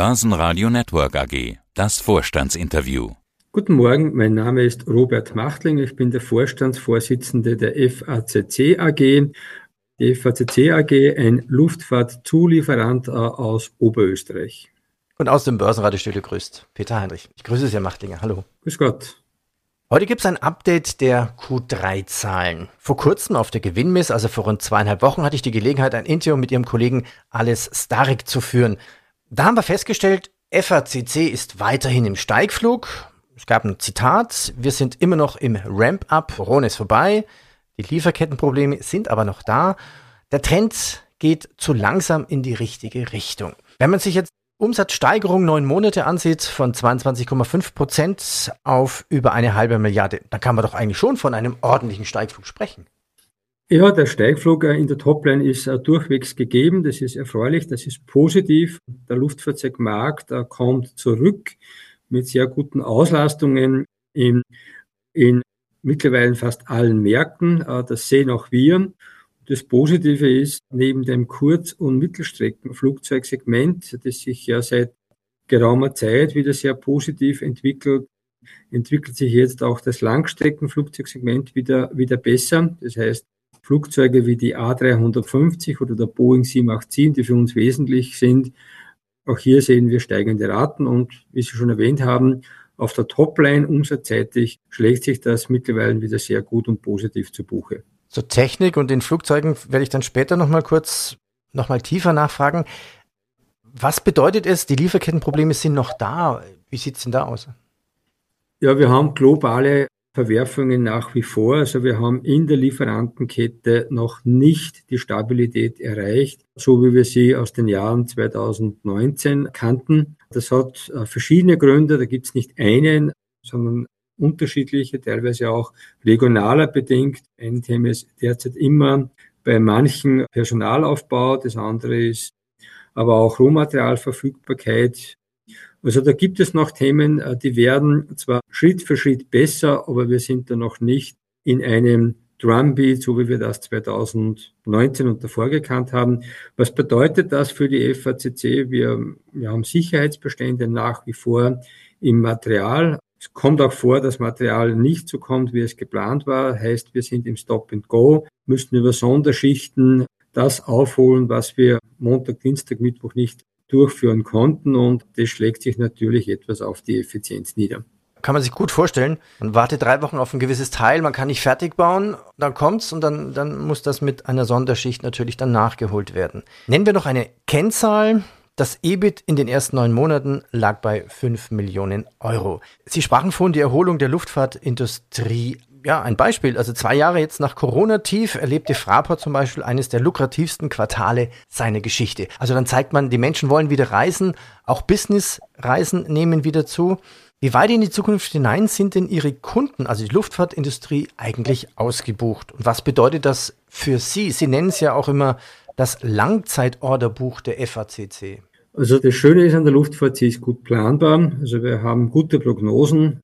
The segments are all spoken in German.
Börsenradio Network AG. Das Vorstandsinterview. Guten Morgen, mein Name ist Robert Machtling. Ich bin der Vorstandsvorsitzende der FACC AG. Die FACC AG, ein Luftfahrtzulieferant äh, aus Oberösterreich. Und aus dem Börsenradiostudio grüßt Peter Heinrich. Ich grüße Sie, Herr Machtlinger. Hallo. Grüß Gott. Heute gibt es ein Update der Q3-Zahlen. Vor kurzem auf der Gewinnmiss, also vor rund zweieinhalb Wochen, hatte ich die Gelegenheit, ein Interview mit Ihrem Kollegen Alice Starik zu führen. Da haben wir festgestellt, FACC ist weiterhin im Steigflug. Es gab ein Zitat, wir sind immer noch im Ramp-up, Corona ist vorbei, die Lieferkettenprobleme sind aber noch da. Der Trend geht zu langsam in die richtige Richtung. Wenn man sich jetzt Umsatzsteigerung neun Monate ansieht von 22,5 Prozent auf über eine halbe Milliarde, dann kann man doch eigentlich schon von einem ordentlichen Steigflug sprechen. Ja, der Steigflug äh, in der Topline ist äh, durchwegs gegeben. Das ist erfreulich, das ist positiv. Der Luftfahrzeugmarkt äh, kommt zurück mit sehr guten Auslastungen in, in mittlerweile fast allen Märkten. Das sehen auch wir. Das Positive ist, neben dem Kurz- und Mittelstreckenflugzeugsegment, das sich ja seit geraumer Zeit wieder sehr positiv entwickelt, entwickelt sich jetzt auch das Langstreckenflugzeugsegment wieder, wieder besser. Das heißt, Flugzeuge wie die A350 oder der Boeing 787, die für uns wesentlich sind, auch hier sehen wir steigende Raten und wie Sie schon erwähnt haben, auf der Topline umsatzseitig schlägt sich das mittlerweile wieder sehr gut und positiv zu Buche. Zur Technik und den Flugzeugen werde ich dann später nochmal kurz, nochmal tiefer nachfragen. Was bedeutet es, die Lieferkettenprobleme sind noch da? Wie sieht es denn da aus? Ja, wir haben globale Verwerfungen nach wie vor. Also wir haben in der Lieferantenkette noch nicht die Stabilität erreicht, so wie wir sie aus den Jahren 2019 kannten. Das hat äh, verschiedene Gründe. Da gibt es nicht einen, sondern unterschiedliche, teilweise auch regionaler bedingt. Ein Thema ist derzeit immer bei manchen Personalaufbau, das andere ist aber auch Rohmaterialverfügbarkeit. Also da gibt es noch Themen, äh, die werden zwar Schritt für Schritt besser, aber wir sind da noch nicht in einem Drumbeat, so wie wir das 2019 und davor gekannt haben. Was bedeutet das für die FACC? Wir, wir haben Sicherheitsbestände nach wie vor im Material. Es kommt auch vor, dass Material nicht so kommt, wie es geplant war. Heißt, wir sind im Stop and Go, müssen über Sonderschichten das aufholen, was wir Montag, Dienstag, Mittwoch nicht durchführen konnten. Und das schlägt sich natürlich etwas auf die Effizienz nieder. Kann man sich gut vorstellen. Man wartet drei Wochen auf ein gewisses Teil, man kann nicht fertig bauen, dann kommt's und dann, dann muss das mit einer Sonderschicht natürlich dann nachgeholt werden. Nennen wir noch eine Kennzahl, das EBIT in den ersten neun Monaten lag bei 5 Millionen Euro. Sie sprachen vorhin die Erholung der Luftfahrtindustrie. Ja, ein Beispiel. Also zwei Jahre jetzt nach Corona-Tief erlebte Fraport zum Beispiel eines der lukrativsten Quartale seiner Geschichte. Also dann zeigt man, die Menschen wollen wieder reisen. Auch Business-Reisen nehmen wieder zu. Wie weit in die Zukunft hinein sind denn Ihre Kunden, also die Luftfahrtindustrie, eigentlich ausgebucht? Und was bedeutet das für Sie? Sie nennen es ja auch immer das Langzeitorderbuch der FACC. Also das Schöne ist an der Luftfahrt, sie ist gut planbar. Also wir haben gute Prognosen.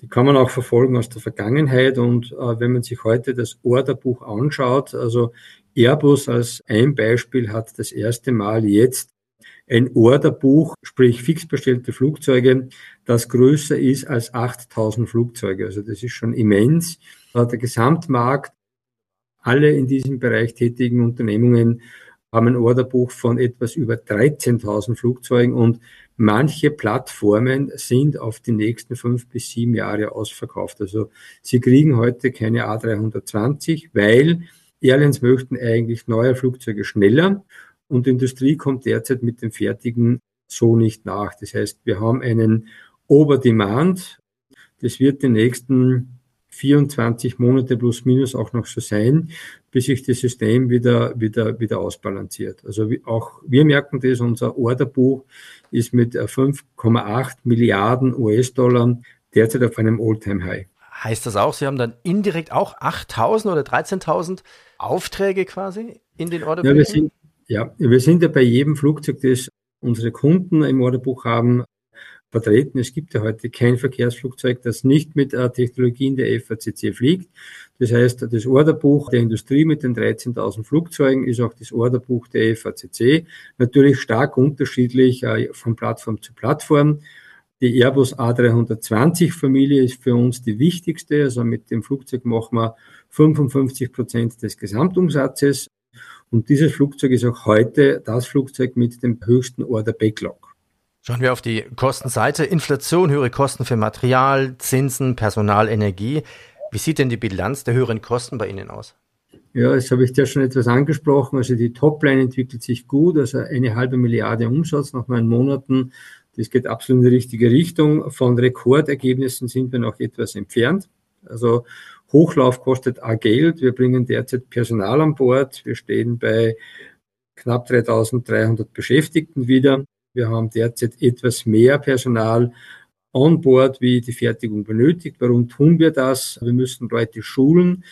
Die kann man auch verfolgen aus der Vergangenheit. Und äh, wenn man sich heute das Orderbuch anschaut, also Airbus als ein Beispiel hat das erste Mal jetzt ein Orderbuch, sprich fix bestellte Flugzeuge, das größer ist als 8000 Flugzeuge. Also das ist schon immens. Der Gesamtmarkt, alle in diesem Bereich tätigen Unternehmungen haben ein Orderbuch von etwas über 13.000 Flugzeugen und manche Plattformen sind auf die nächsten fünf bis sieben Jahre ausverkauft. Also sie kriegen heute keine A320, weil Airlines möchten eigentlich neue Flugzeuge schneller und die Industrie kommt derzeit mit dem fertigen so nicht nach. Das heißt, wir haben einen Overdemand. Das wird die nächsten 24 Monate plus minus auch noch so sein, bis sich das System wieder, wieder, wieder ausbalanciert. Also auch wir merken das, unser Orderbuch ist mit 5,8 Milliarden US-Dollar derzeit auf einem All-Time-High. Heißt das auch, Sie haben dann indirekt auch 8.000 oder 13.000 Aufträge quasi in den Orderbüchern? Ja, ja, wir sind ja bei jedem Flugzeug, das unsere Kunden im Orderbuch haben, vertreten. Es gibt ja heute kein Verkehrsflugzeug, das nicht mit Technologien der FACC fliegt. Das heißt, das Orderbuch der Industrie mit den 13.000 Flugzeugen ist auch das Orderbuch der FACC. Natürlich stark unterschiedlich äh, von Plattform zu Plattform. Die Airbus A320 Familie ist für uns die wichtigste. Also mit dem Flugzeug machen wir 55 Prozent des Gesamtumsatzes. Und dieses Flugzeug ist auch heute das Flugzeug mit dem höchsten Order Backlog. Schauen wir auf die Kostenseite. Inflation, höhere Kosten für Material, Zinsen, Personal, Energie. Wie sieht denn die Bilanz der höheren Kosten bei Ihnen aus? Ja, das habe ich ja schon etwas angesprochen. Also die Topline entwickelt sich gut, also eine halbe Milliarde Umsatz nach neun Monaten das geht absolut in die richtige Richtung. Von Rekordergebnissen sind wir noch etwas entfernt. Also Hochlauf kostet auch Geld. Wir bringen derzeit Personal an Bord. Wir stehen bei knapp 3300 Beschäftigten wieder. Wir haben derzeit etwas mehr Personal on board, wie die Fertigung benötigt. Warum tun wir das? Wir müssen Leute schulen,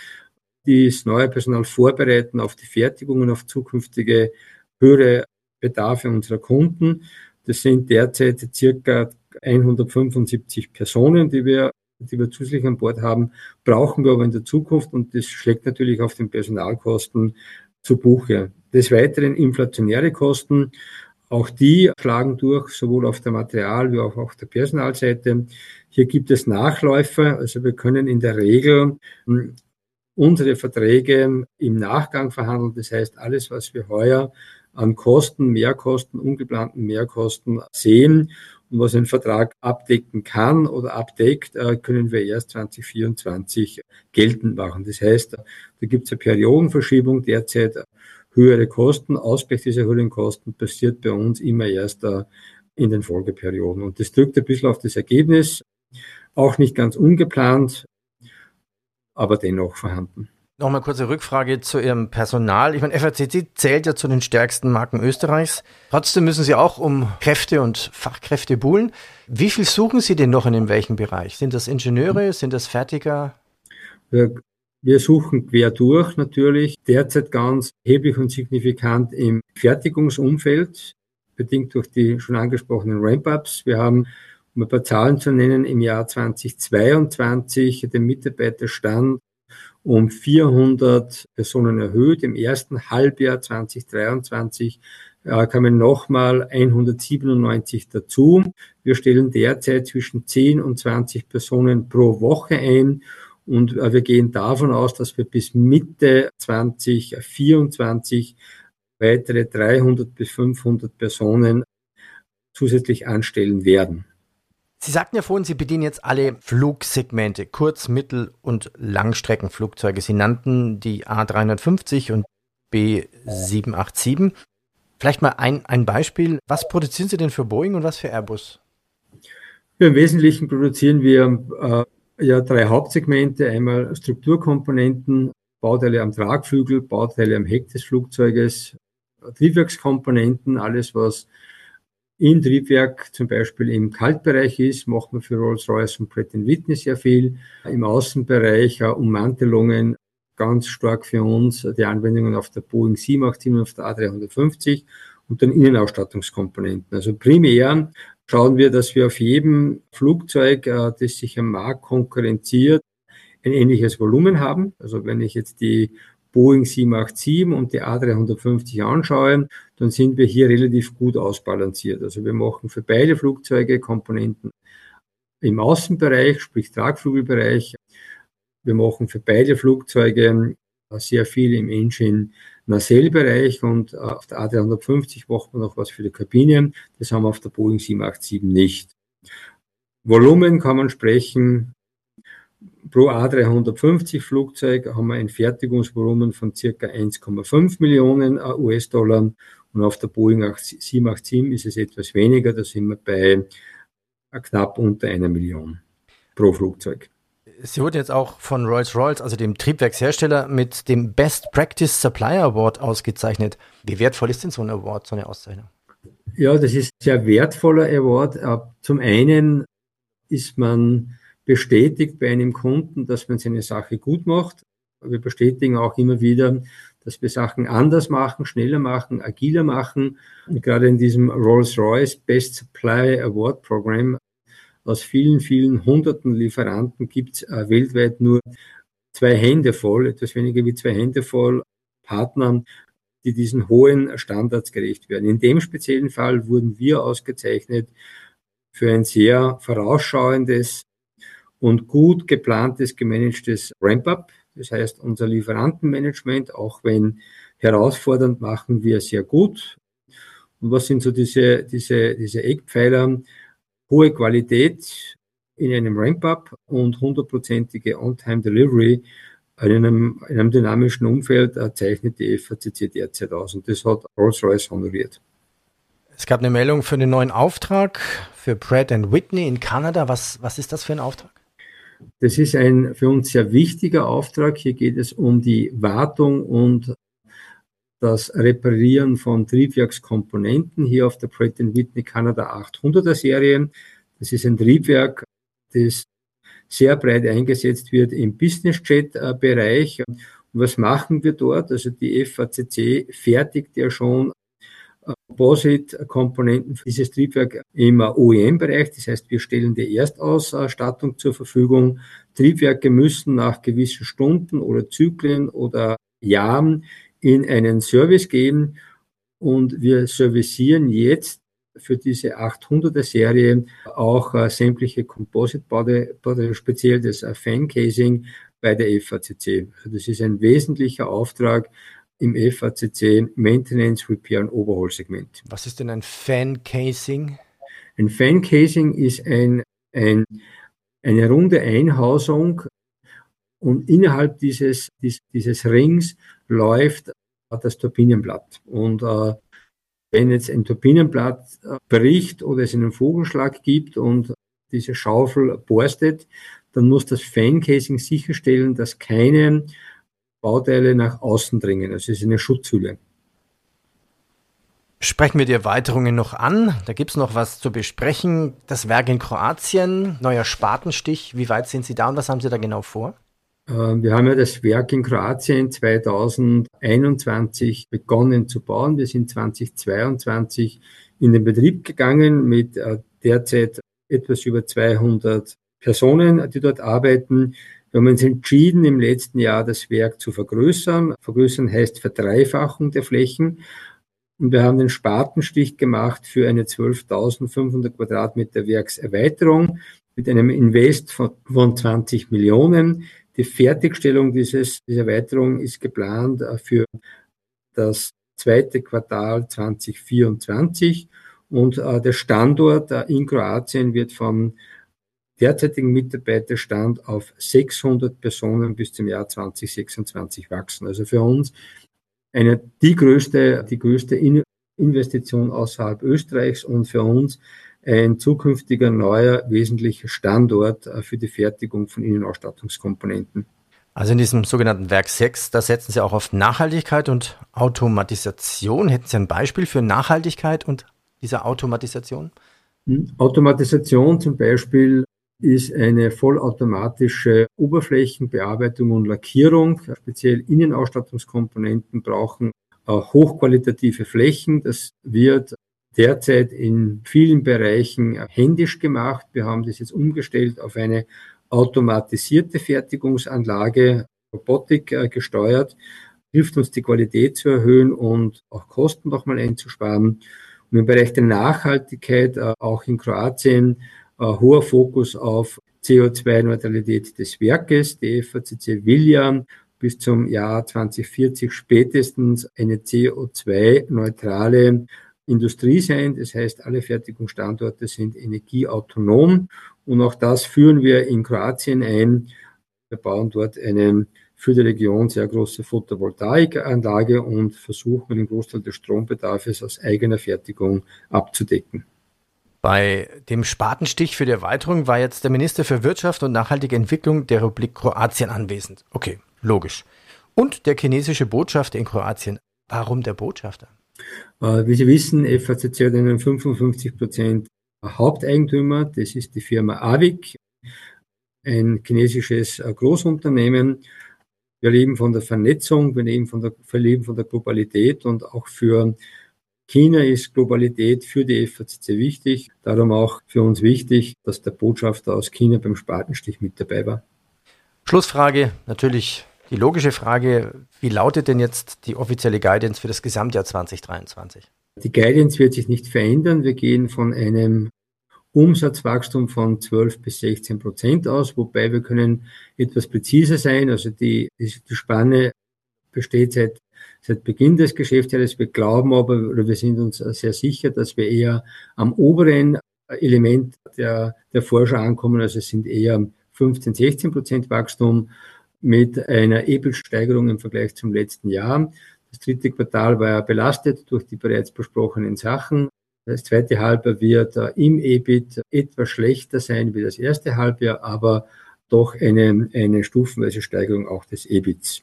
das neue Personal vorbereiten auf die Fertigung und auf zukünftige höhere Bedarfe unserer Kunden. Das sind derzeit circa 175 Personen, die wir, die wir zusätzlich an Bord haben, brauchen wir aber in der Zukunft und das schlägt natürlich auf den Personalkosten zu Buche. Des Weiteren inflationäre Kosten, auch die schlagen durch, sowohl auf der Material- wie auch auf der Personalseite. Hier gibt es Nachläufer, also wir können in der Regel hm, unsere Verträge im Nachgang verhandeln. Das heißt, alles, was wir heuer an Kosten, Mehrkosten, ungeplanten Mehrkosten sehen. Und was ein Vertrag abdecken kann oder abdeckt, äh, können wir erst 2024 geltend machen. Das heißt, da gibt es eine Periodenverschiebung, derzeit höhere Kosten. Ausgleich dieser höheren Kosten passiert bei uns immer erst äh, in den Folgeperioden. Und das drückt ein bisschen auf das Ergebnis. Auch nicht ganz ungeplant, aber dennoch vorhanden. Nochmal kurze Rückfrage zu Ihrem Personal. Ich meine, FACC zählt ja zu den stärksten Marken Österreichs. Trotzdem müssen Sie auch um Kräfte und Fachkräfte buhlen. Wie viel suchen Sie denn noch in welchem Bereich? Sind das Ingenieure? Sind das Fertiger? Wir, wir suchen quer durch natürlich. Derzeit ganz erheblich und signifikant im Fertigungsumfeld, bedingt durch die schon angesprochenen Ramp-Ups. Wir haben um ein paar Zahlen zu nennen, im Jahr 2022 den Mitarbeiterstand um 400 Personen erhöht. Im ersten Halbjahr 2023 äh, kamen nochmal 197 dazu. Wir stellen derzeit zwischen 10 und 20 Personen pro Woche ein. Und äh, wir gehen davon aus, dass wir bis Mitte 2024 weitere 300 bis 500 Personen zusätzlich anstellen werden. Sie sagten ja vorhin, Sie bedienen jetzt alle Flugsegmente, Kurz-, Mittel- und Langstreckenflugzeuge. Sie nannten die A350 und B787. Vielleicht mal ein, ein Beispiel. Was produzieren Sie denn für Boeing und was für Airbus? Ja, Im Wesentlichen produzieren wir äh, ja drei Hauptsegmente. Einmal Strukturkomponenten, Bauteile am Tragflügel, Bauteile am Heck des Flugzeuges, Triebwerkskomponenten, alles was in Triebwerk zum Beispiel im Kaltbereich ist, macht man für Rolls-Royce und Pratt Whitney sehr viel. Im Außenbereich uh, Ummantelungen ganz stark für uns die Anwendungen auf der Boeing 787 und auf der A350 und dann Innenausstattungskomponenten. Also primär schauen wir, dass wir auf jedem Flugzeug, uh, das sich am Markt konkurrenziert, ein ähnliches Volumen haben. Also wenn ich jetzt die Boeing 787 und die A350 anschaue, dann sind wir hier relativ gut ausbalanciert. Also wir machen für beide Flugzeuge Komponenten im Außenbereich, sprich Tragflügelbereich. Wir machen für beide Flugzeuge sehr viel im Engine Nacelle-Bereich und auf der A350 macht man noch was für die Kabine. Das haben wir auf der Boeing 787 nicht. Volumen kann man sprechen Pro A350 Flugzeug haben wir ein Fertigungsvolumen von circa 1,5 Millionen äh, US-Dollar und auf der Boeing 787 ist es etwas weniger, da sind wir bei äh, knapp unter einer Million pro Flugzeug. Sie wurden jetzt auch von Rolls-Royce, also dem Triebwerkshersteller, mit dem Best Practice Supplier Award ausgezeichnet. Wie wertvoll ist denn so ein Award, so eine Auszeichnung? Ja, das ist ein sehr wertvoller Award. Äh, zum einen ist man bestätigt bei einem Kunden, dass man seine Sache gut macht. Wir bestätigen auch immer wieder, dass wir Sachen anders machen, schneller machen, agiler machen. Und gerade in diesem Rolls-Royce Best Supply Award Program Aus vielen, vielen hunderten Lieferanten gibt es äh, weltweit nur zwei Hände voll, etwas weniger wie zwei Hände voll Partnern, die diesen hohen Standards gerecht werden. In dem speziellen Fall wurden wir ausgezeichnet für ein sehr vorausschauendes und gut geplantes, gemanagtes Ramp-up. Das heißt, unser Lieferantenmanagement, auch wenn herausfordernd, machen wir sehr gut. Und was sind so diese, diese, diese Eckpfeiler? Hohe Qualität in einem Ramp-up und hundertprozentige On-Time-Delivery in einem, in einem dynamischen Umfeld zeichnet die FACC derzeit aus. Und das hat Rolls-Royce honoriert. Es gab eine Meldung für den neuen Auftrag für Pratt Whitney in Kanada. Was, was ist das für ein Auftrag? Das ist ein für uns sehr wichtiger Auftrag. Hier geht es um die Wartung und das Reparieren von Triebwerkskomponenten hier auf der Pratt Whitney Canada 800er Serie. Das ist ein Triebwerk, das sehr breit eingesetzt wird im Business Jet Bereich. Und was machen wir dort? Also die FACC fertigt ja schon Composite-Komponenten für dieses Triebwerk im OEM-Bereich. Das heißt, wir stellen die Erstausstattung zur Verfügung. Triebwerke müssen nach gewissen Stunden oder Zyklen oder Jahren in einen Service gehen und wir servicieren jetzt für diese 800er Serie auch äh, sämtliche Composite-Bauteile, speziell das äh, Fan-Casing bei der FACC. Also das ist ein wesentlicher Auftrag im FACC Maintenance, Repair und Overhaul-Segment. Was ist denn ein Fan-Casing? Ein Fan-Casing ist ein, ein, eine runde Einhausung und innerhalb dieses, dieses, dieses Rings läuft das Turbinenblatt. Und äh, wenn jetzt ein Turbinenblatt äh, bricht oder es einen Vogelschlag gibt und diese Schaufel borstet, dann muss das Fan-Casing sicherstellen, dass keine Bauteile nach außen dringen. Also es ist eine Schutzhülle. Sprechen wir die Erweiterungen noch an. Da gibt es noch was zu besprechen. Das Werk in Kroatien, neuer Spatenstich. Wie weit sind Sie da und was haben Sie da genau vor? Ähm, wir haben ja das Werk in Kroatien 2021 begonnen zu bauen. Wir sind 2022 in den Betrieb gegangen mit äh, derzeit etwas über 200 Personen, die dort arbeiten. Wir haben uns entschieden, im letzten Jahr das Werk zu vergrößern. Vergrößern heißt Verdreifachung der Flächen. Und wir haben den Spatenstich gemacht für eine 12.500 Quadratmeter Werkserweiterung mit einem Invest von, von 20 Millionen. Die Fertigstellung dieses, dieser Erweiterung ist geplant äh, für das zweite Quartal 2024 und äh, der Standort äh, in Kroatien wird vom derzeitigen Mitarbeiterstand auf 600 Personen bis zum Jahr 2026 wachsen. Also für uns eine, die größte, die größte Investition außerhalb Österreichs und für uns ein zukünftiger neuer wesentlicher Standort äh, für die Fertigung von Innenausstattungskomponenten. Also in diesem sogenannten Werk 6, da setzen Sie auch auf Nachhaltigkeit und Automatisation. Hätten Sie ein Beispiel für Nachhaltigkeit und diese Automatisation? Hm, Automatisation zum Beispiel ist eine vollautomatische Oberflächenbearbeitung und Lackierung. Speziell Innenausstattungskomponenten brauchen äh, hochqualitative Flächen. Das wird derzeit in vielen Bereichen händisch gemacht. Wir haben das jetzt umgestellt auf eine automatisierte Fertigungsanlage, Robotik äh, gesteuert, hilft uns die Qualität zu erhöhen und auch Kosten nochmal einzusparen. Und im Bereich der Nachhaltigkeit, äh, auch in Kroatien, äh, hoher Fokus auf CO2-Neutralität des Werkes. Die FACC will ja bis zum Jahr 2040 spätestens eine CO2-neutrale Industrie sein. Das heißt, alle Fertigungsstandorte sind energieautonom und auch das führen wir in Kroatien ein. Wir bauen dort eine für die Region sehr große Photovoltaikanlage und versuchen den Großteil des Strombedarfs aus eigener Fertigung abzudecken. Bei dem Spatenstich für die Erweiterung war jetzt der Minister für Wirtschaft und nachhaltige Entwicklung der Republik Kroatien anwesend. Okay, logisch. Und der chinesische Botschafter in Kroatien. Warum der Botschafter? Äh, wie Sie wissen, FACC hat einen 55 Prozent Haupteigentümer. Das ist die Firma AVIC, ein chinesisches äh, Großunternehmen. Wir leben von der Vernetzung, wir leben von der, wir leben von der Globalität und auch für China ist Globalität für die FACC wichtig, darum auch für uns wichtig, dass der Botschafter aus China beim Spatenstich mit dabei war. Schlussfrage, natürlich die logische Frage, wie lautet denn jetzt die offizielle Guidance für das Gesamtjahr 2023? Die Guidance wird sich nicht verändern. Wir gehen von einem Umsatzwachstum von 12 bis 16 Prozent aus, wobei wir können etwas präziser sein. Also die, die Spanne besteht seit, seit Beginn des Geschäftsjahres. Wir glauben aber, oder wir sind uns sehr sicher, dass wir eher am oberen Element der, der Vorschau ankommen. Also es sind eher 15, 16 Prozent Wachstum mit einer EBIT-Steigerung im Vergleich zum letzten Jahr. Das dritte Quartal war ja belastet durch die bereits besprochenen Sachen. Das zweite Halbjahr wird im EBIT etwas schlechter sein wie das erste Halbjahr, aber doch eine, eine stufenweise Steigerung auch des EBITs.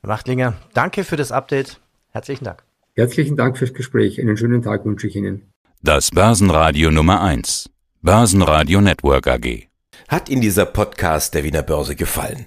Herr Wachtlinger, danke für das Update. Herzlichen Dank. Herzlichen Dank fürs Gespräch. Einen schönen Tag wünsche ich Ihnen. Das Börsenradio Nummer 1. Börsenradio Network AG. Hat Ihnen dieser Podcast der Wiener Börse gefallen?